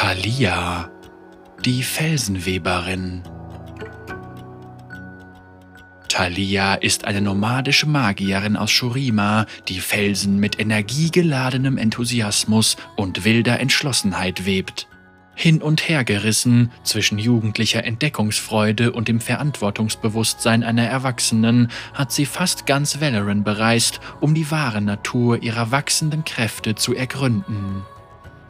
Thalia, die Felsenweberin. Thalia ist eine nomadische Magierin aus Shurima, die Felsen mit energiegeladenem Enthusiasmus und wilder Entschlossenheit webt. Hin und her gerissen zwischen jugendlicher Entdeckungsfreude und dem Verantwortungsbewusstsein einer Erwachsenen, hat sie fast ganz Valoran bereist, um die wahre Natur ihrer wachsenden Kräfte zu ergründen.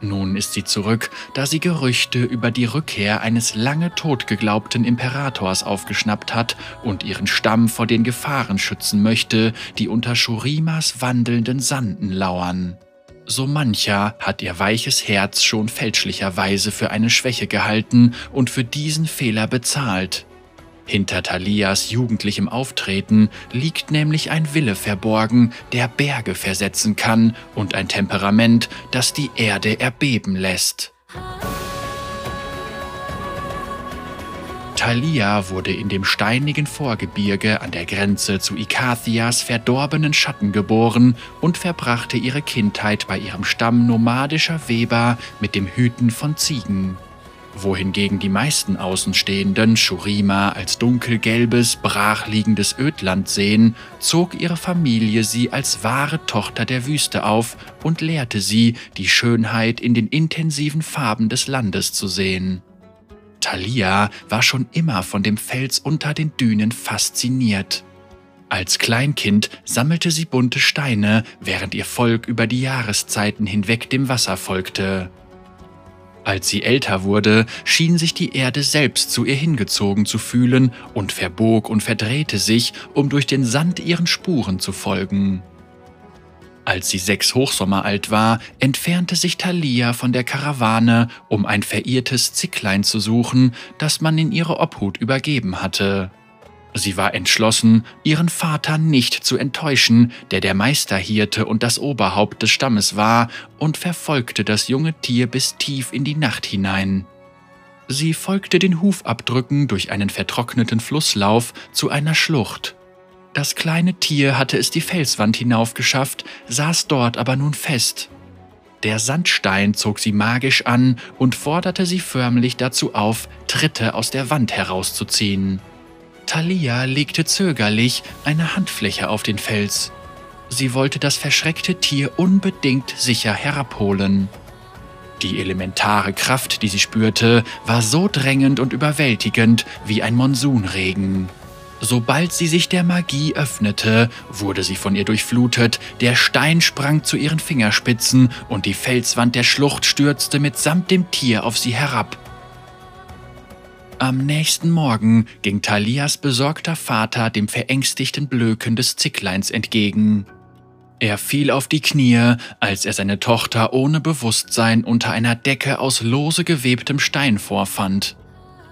Nun ist sie zurück, da sie Gerüchte über die Rückkehr eines lange tot geglaubten Imperators aufgeschnappt hat und ihren Stamm vor den Gefahren schützen möchte, die unter Shurimas wandelnden Sanden lauern. So mancher hat ihr weiches Herz schon fälschlicherweise für eine Schwäche gehalten und für diesen Fehler bezahlt. Hinter Thalias jugendlichem Auftreten liegt nämlich ein Wille verborgen, der Berge versetzen kann und ein Temperament, das die Erde erbeben lässt. Thalia wurde in dem steinigen Vorgebirge an der Grenze zu Ikathias verdorbenen Schatten geboren und verbrachte ihre Kindheit bei ihrem Stamm nomadischer Weber mit dem Hüten von Ziegen wohingegen die meisten Außenstehenden Shurima als dunkelgelbes, brachliegendes Ödland sehen, zog ihre Familie sie als wahre Tochter der Wüste auf und lehrte sie, die Schönheit in den intensiven Farben des Landes zu sehen. Thalia war schon immer von dem Fels unter den Dünen fasziniert. Als Kleinkind sammelte sie bunte Steine, während ihr Volk über die Jahreszeiten hinweg dem Wasser folgte. Als sie älter wurde, schien sich die Erde selbst zu ihr hingezogen zu fühlen und verbog und verdrehte sich, um durch den Sand ihren Spuren zu folgen. Als sie sechs Hochsommer alt war, entfernte sich Thalia von der Karawane, um ein verirrtes Zicklein zu suchen, das man in ihre Obhut übergeben hatte. Sie war entschlossen, ihren Vater nicht zu enttäuschen, der der Meisterhirte und das Oberhaupt des Stammes war, und verfolgte das junge Tier bis tief in die Nacht hinein. Sie folgte den Hufabdrücken durch einen vertrockneten Flusslauf zu einer Schlucht. Das kleine Tier hatte es die Felswand hinaufgeschafft, saß dort aber nun fest. Der Sandstein zog sie magisch an und forderte sie förmlich dazu auf, Tritte aus der Wand herauszuziehen. Thalia legte zögerlich eine Handfläche auf den Fels. Sie wollte das verschreckte Tier unbedingt sicher herabholen. Die elementare Kraft, die sie spürte, war so drängend und überwältigend wie ein Monsunregen. Sobald sie sich der Magie öffnete, wurde sie von ihr durchflutet, der Stein sprang zu ihren Fingerspitzen und die Felswand der Schlucht stürzte mitsamt dem Tier auf sie herab. Am nächsten Morgen ging Thalias besorgter Vater dem verängstigten Blöken des Zickleins entgegen. Er fiel auf die Knie, als er seine Tochter ohne Bewusstsein unter einer Decke aus lose gewebtem Stein vorfand.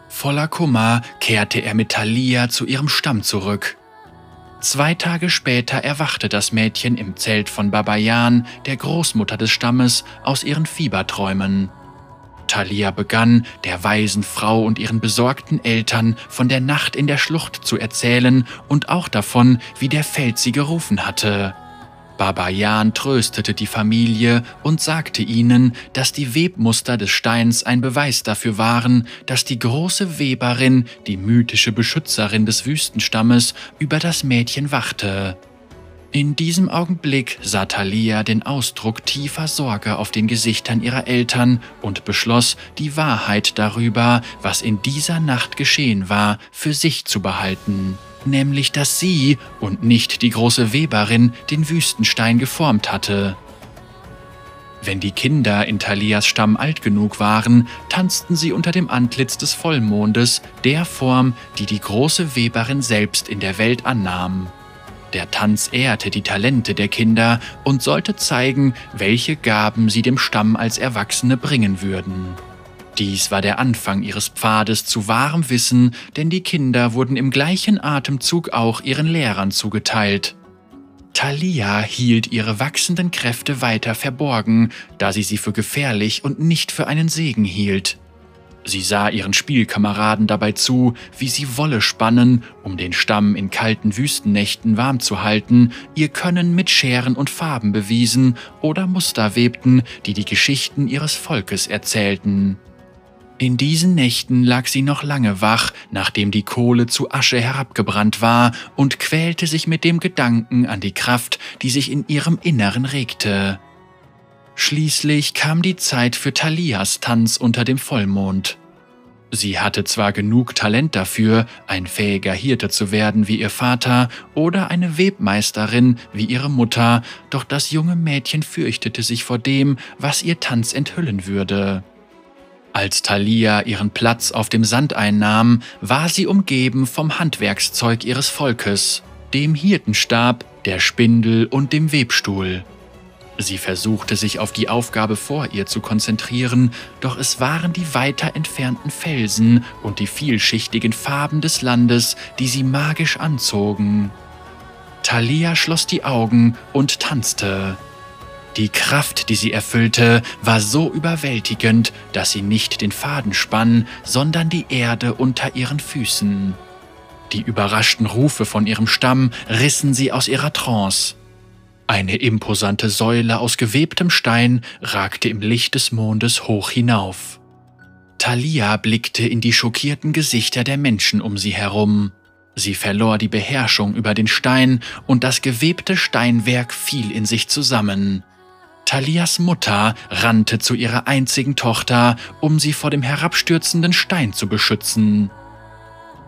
Voller Kummer kehrte er mit Thalia zu ihrem Stamm zurück. Zwei Tage später erwachte das Mädchen im Zelt von Babayan, der Großmutter des Stammes, aus ihren Fieberträumen. Thalia begann, der weisen Frau und ihren besorgten Eltern von der Nacht in der Schlucht zu erzählen und auch davon, wie der Feld sie gerufen hatte. Baba Jan tröstete die Familie und sagte ihnen, dass die Webmuster des Steins ein Beweis dafür waren, dass die große Weberin, die mythische Beschützerin des Wüstenstammes, über das Mädchen wachte. In diesem Augenblick sah Thalia den Ausdruck tiefer Sorge auf den Gesichtern ihrer Eltern und beschloss, die Wahrheit darüber, was in dieser Nacht geschehen war, für sich zu behalten, nämlich dass sie und nicht die große Weberin den Wüstenstein geformt hatte. Wenn die Kinder in Thalias Stamm alt genug waren, tanzten sie unter dem Antlitz des Vollmondes, der Form, die die große Weberin selbst in der Welt annahm. Der Tanz ehrte die Talente der Kinder und sollte zeigen, welche Gaben sie dem Stamm als Erwachsene bringen würden. Dies war der Anfang ihres Pfades zu wahrem Wissen, denn die Kinder wurden im gleichen Atemzug auch ihren Lehrern zugeteilt. Thalia hielt ihre wachsenden Kräfte weiter verborgen, da sie sie für gefährlich und nicht für einen Segen hielt. Sie sah ihren Spielkameraden dabei zu, wie sie Wolle spannen, um den Stamm in kalten Wüstennächten warm zu halten, ihr Können mit Scheren und Farben bewiesen oder Muster webten, die die Geschichten ihres Volkes erzählten. In diesen Nächten lag sie noch lange wach, nachdem die Kohle zu Asche herabgebrannt war, und quälte sich mit dem Gedanken an die Kraft, die sich in ihrem Inneren regte. Schließlich kam die Zeit für Thalias Tanz unter dem Vollmond. Sie hatte zwar genug Talent dafür, ein fähiger Hirte zu werden wie ihr Vater oder eine Webmeisterin wie ihre Mutter, doch das junge Mädchen fürchtete sich vor dem, was ihr Tanz enthüllen würde. Als Thalia ihren Platz auf dem Sand einnahm, war sie umgeben vom Handwerkszeug ihres Volkes, dem Hirtenstab, der Spindel und dem Webstuhl. Sie versuchte sich auf die Aufgabe vor ihr zu konzentrieren, doch es waren die weiter entfernten Felsen und die vielschichtigen Farben des Landes, die sie magisch anzogen. Thalia schloss die Augen und tanzte. Die Kraft, die sie erfüllte, war so überwältigend, dass sie nicht den Faden spann, sondern die Erde unter ihren Füßen. Die überraschten Rufe von ihrem Stamm rissen sie aus ihrer Trance. Eine imposante Säule aus gewebtem Stein ragte im Licht des Mondes hoch hinauf. Thalia blickte in die schockierten Gesichter der Menschen um sie herum. Sie verlor die Beherrschung über den Stein und das gewebte Steinwerk fiel in sich zusammen. Thalias Mutter rannte zu ihrer einzigen Tochter, um sie vor dem herabstürzenden Stein zu beschützen.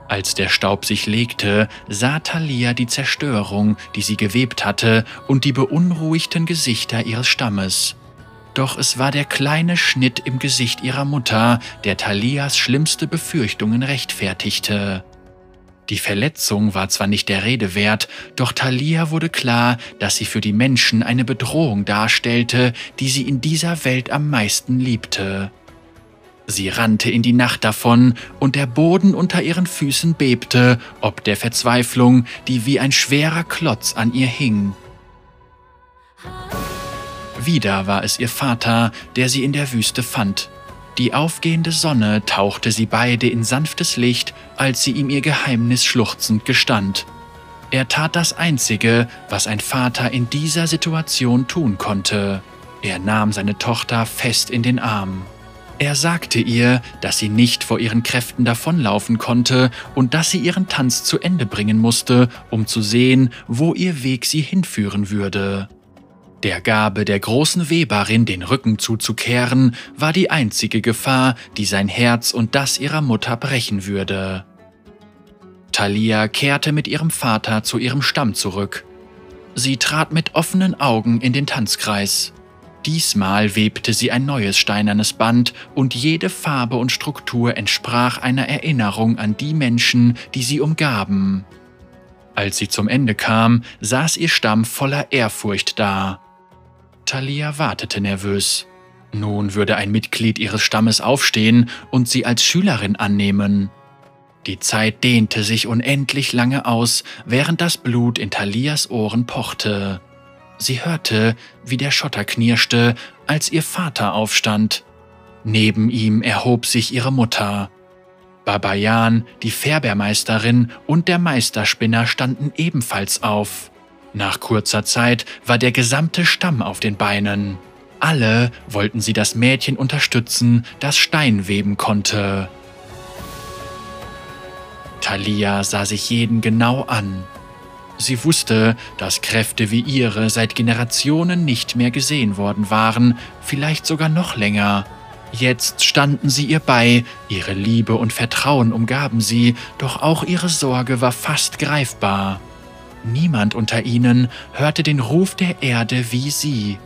Als der Staub sich legte, sah Thalia die Zerstörung, die sie gewebt hatte, und die beunruhigten Gesichter ihres Stammes. Doch es war der kleine Schnitt im Gesicht ihrer Mutter, der Thalias schlimmste Befürchtungen rechtfertigte. Die Verletzung war zwar nicht der Rede wert, doch Thalia wurde klar, dass sie für die Menschen eine Bedrohung darstellte, die sie in dieser Welt am meisten liebte. Sie rannte in die Nacht davon, und der Boden unter ihren Füßen bebte, ob der Verzweiflung, die wie ein schwerer Klotz an ihr hing. Wieder war es ihr Vater, der sie in der Wüste fand. Die aufgehende Sonne tauchte sie beide in sanftes Licht, als sie ihm ihr Geheimnis schluchzend gestand. Er tat das Einzige, was ein Vater in dieser Situation tun konnte. Er nahm seine Tochter fest in den Arm. Er sagte ihr, dass sie nicht vor ihren Kräften davonlaufen konnte und dass sie ihren Tanz zu Ende bringen musste, um zu sehen, wo ihr Weg sie hinführen würde. Der Gabe der großen Weberin den Rücken zuzukehren, war die einzige Gefahr, die sein Herz und das ihrer Mutter brechen würde. Thalia kehrte mit ihrem Vater zu ihrem Stamm zurück. Sie trat mit offenen Augen in den Tanzkreis. Diesmal webte sie ein neues steinernes Band und jede Farbe und Struktur entsprach einer Erinnerung an die Menschen, die sie umgaben. Als sie zum Ende kam, saß ihr Stamm voller Ehrfurcht da. Thalia wartete nervös. Nun würde ein Mitglied ihres Stammes aufstehen und sie als Schülerin annehmen. Die Zeit dehnte sich unendlich lange aus, während das Blut in Thalias Ohren pochte. Sie hörte, wie der Schotter knirschte, als ihr Vater aufstand. Neben ihm erhob sich ihre Mutter. Babayan, die Färbermeisterin und der Meisterspinner standen ebenfalls auf. Nach kurzer Zeit war der gesamte Stamm auf den Beinen. Alle wollten sie das Mädchen unterstützen, das Stein weben konnte. Thalia sah sich jeden genau an. Sie wusste, dass Kräfte wie ihre seit Generationen nicht mehr gesehen worden waren, vielleicht sogar noch länger. Jetzt standen sie ihr bei, ihre Liebe und Vertrauen umgaben sie, doch auch ihre Sorge war fast greifbar. Niemand unter ihnen hörte den Ruf der Erde wie sie.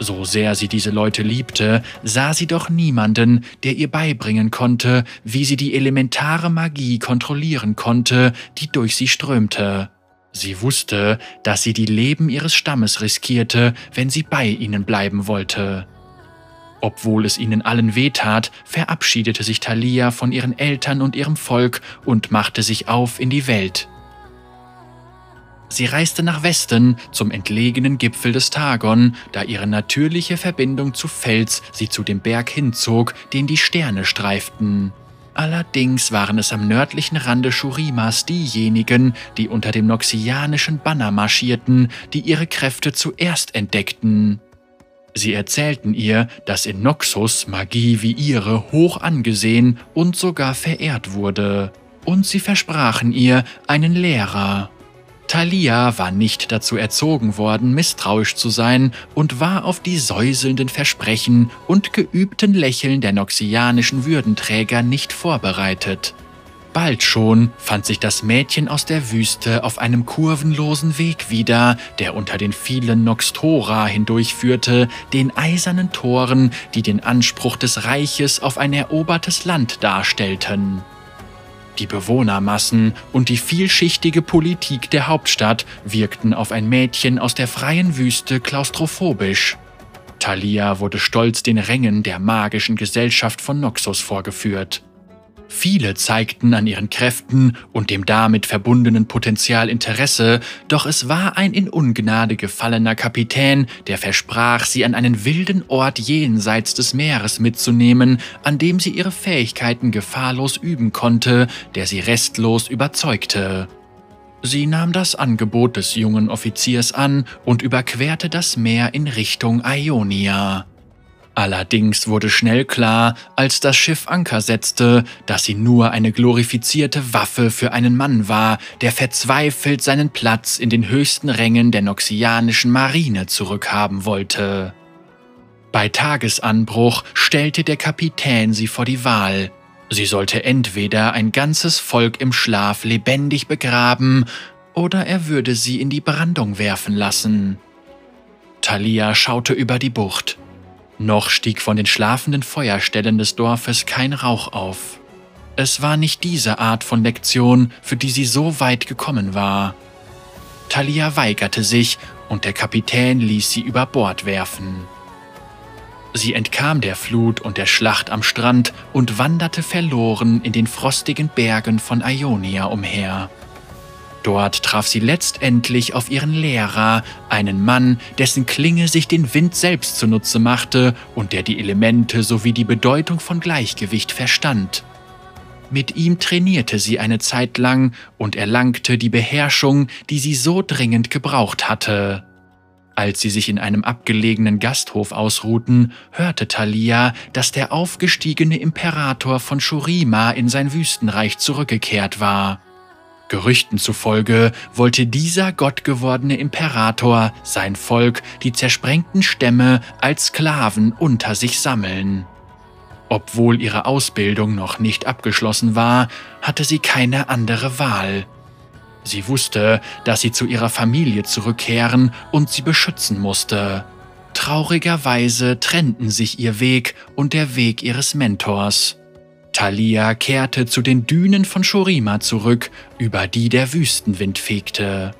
So sehr sie diese Leute liebte, sah sie doch niemanden, der ihr beibringen konnte, wie sie die elementare Magie kontrollieren konnte, die durch sie strömte. Sie wusste, dass sie die Leben ihres Stammes riskierte, wenn sie bei ihnen bleiben wollte. Obwohl es ihnen allen wehtat, verabschiedete sich Thalia von ihren Eltern und ihrem Volk und machte sich auf in die Welt. Sie reiste nach Westen zum entlegenen Gipfel des Tagon, da ihre natürliche Verbindung zu Fels sie zu dem Berg hinzog, den die Sterne streiften. Allerdings waren es am nördlichen Rande Shurimas diejenigen, die unter dem noxianischen Banner marschierten, die ihre Kräfte zuerst entdeckten. Sie erzählten ihr, dass in Noxus Magie wie ihre hoch angesehen und sogar verehrt wurde, und sie versprachen ihr einen Lehrer. Thalia war nicht dazu erzogen worden, misstrauisch zu sein und war auf die säuselnden Versprechen und geübten Lächeln der noxianischen Würdenträger nicht vorbereitet. Bald schon fand sich das Mädchen aus der Wüste auf einem kurvenlosen Weg wieder, der unter den vielen Noxtora hindurchführte, den eisernen Toren, die den Anspruch des Reiches auf ein erobertes Land darstellten. Die Bewohnermassen und die vielschichtige Politik der Hauptstadt wirkten auf ein Mädchen aus der freien Wüste klaustrophobisch. Thalia wurde stolz den Rängen der magischen Gesellschaft von Noxus vorgeführt. Viele zeigten an ihren Kräften und dem damit verbundenen Potenzial Interesse, doch es war ein in Ungnade gefallener Kapitän, der versprach, sie an einen wilden Ort jenseits des Meeres mitzunehmen, an dem sie ihre Fähigkeiten gefahrlos üben konnte, der sie restlos überzeugte. Sie nahm das Angebot des jungen Offiziers an und überquerte das Meer in Richtung Ionia. Allerdings wurde schnell klar, als das Schiff Anker setzte, dass sie nur eine glorifizierte Waffe für einen Mann war, der verzweifelt seinen Platz in den höchsten Rängen der noxianischen Marine zurückhaben wollte. Bei Tagesanbruch stellte der Kapitän sie vor die Wahl. Sie sollte entweder ein ganzes Volk im Schlaf lebendig begraben, oder er würde sie in die Brandung werfen lassen. Thalia schaute über die Bucht. Noch stieg von den schlafenden Feuerstellen des Dorfes kein Rauch auf. Es war nicht diese Art von Lektion, für die sie so weit gekommen war. Thalia weigerte sich und der Kapitän ließ sie über Bord werfen. Sie entkam der Flut und der Schlacht am Strand und wanderte verloren in den frostigen Bergen von Ionia umher. Dort traf sie letztendlich auf ihren Lehrer, einen Mann, dessen Klinge sich den Wind selbst zunutze machte und der die Elemente sowie die Bedeutung von Gleichgewicht verstand. Mit ihm trainierte sie eine Zeit lang und erlangte die Beherrschung, die sie so dringend gebraucht hatte. Als sie sich in einem abgelegenen Gasthof ausruhten, hörte Thalia, dass der aufgestiegene Imperator von Shurima in sein Wüstenreich zurückgekehrt war. Gerüchten zufolge wollte dieser gottgewordene Imperator sein Volk, die zersprengten Stämme, als Sklaven unter sich sammeln. Obwohl ihre Ausbildung noch nicht abgeschlossen war, hatte sie keine andere Wahl. Sie wusste, dass sie zu ihrer Familie zurückkehren und sie beschützen musste. Traurigerweise trennten sich ihr Weg und der Weg ihres Mentors. Thalia kehrte zu den Dünen von Shorima zurück, über die der Wüstenwind fegte.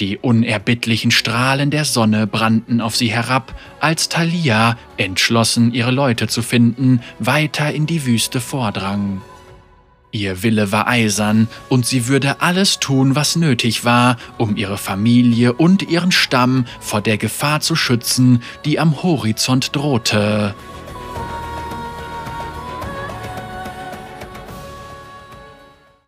Die unerbittlichen Strahlen der Sonne brannten auf sie herab, als Thalia, entschlossen ihre Leute zu finden, weiter in die Wüste vordrang. Ihr Wille war eisern und sie würde alles tun, was nötig war, um ihre Familie und ihren Stamm vor der Gefahr zu schützen, die am Horizont drohte.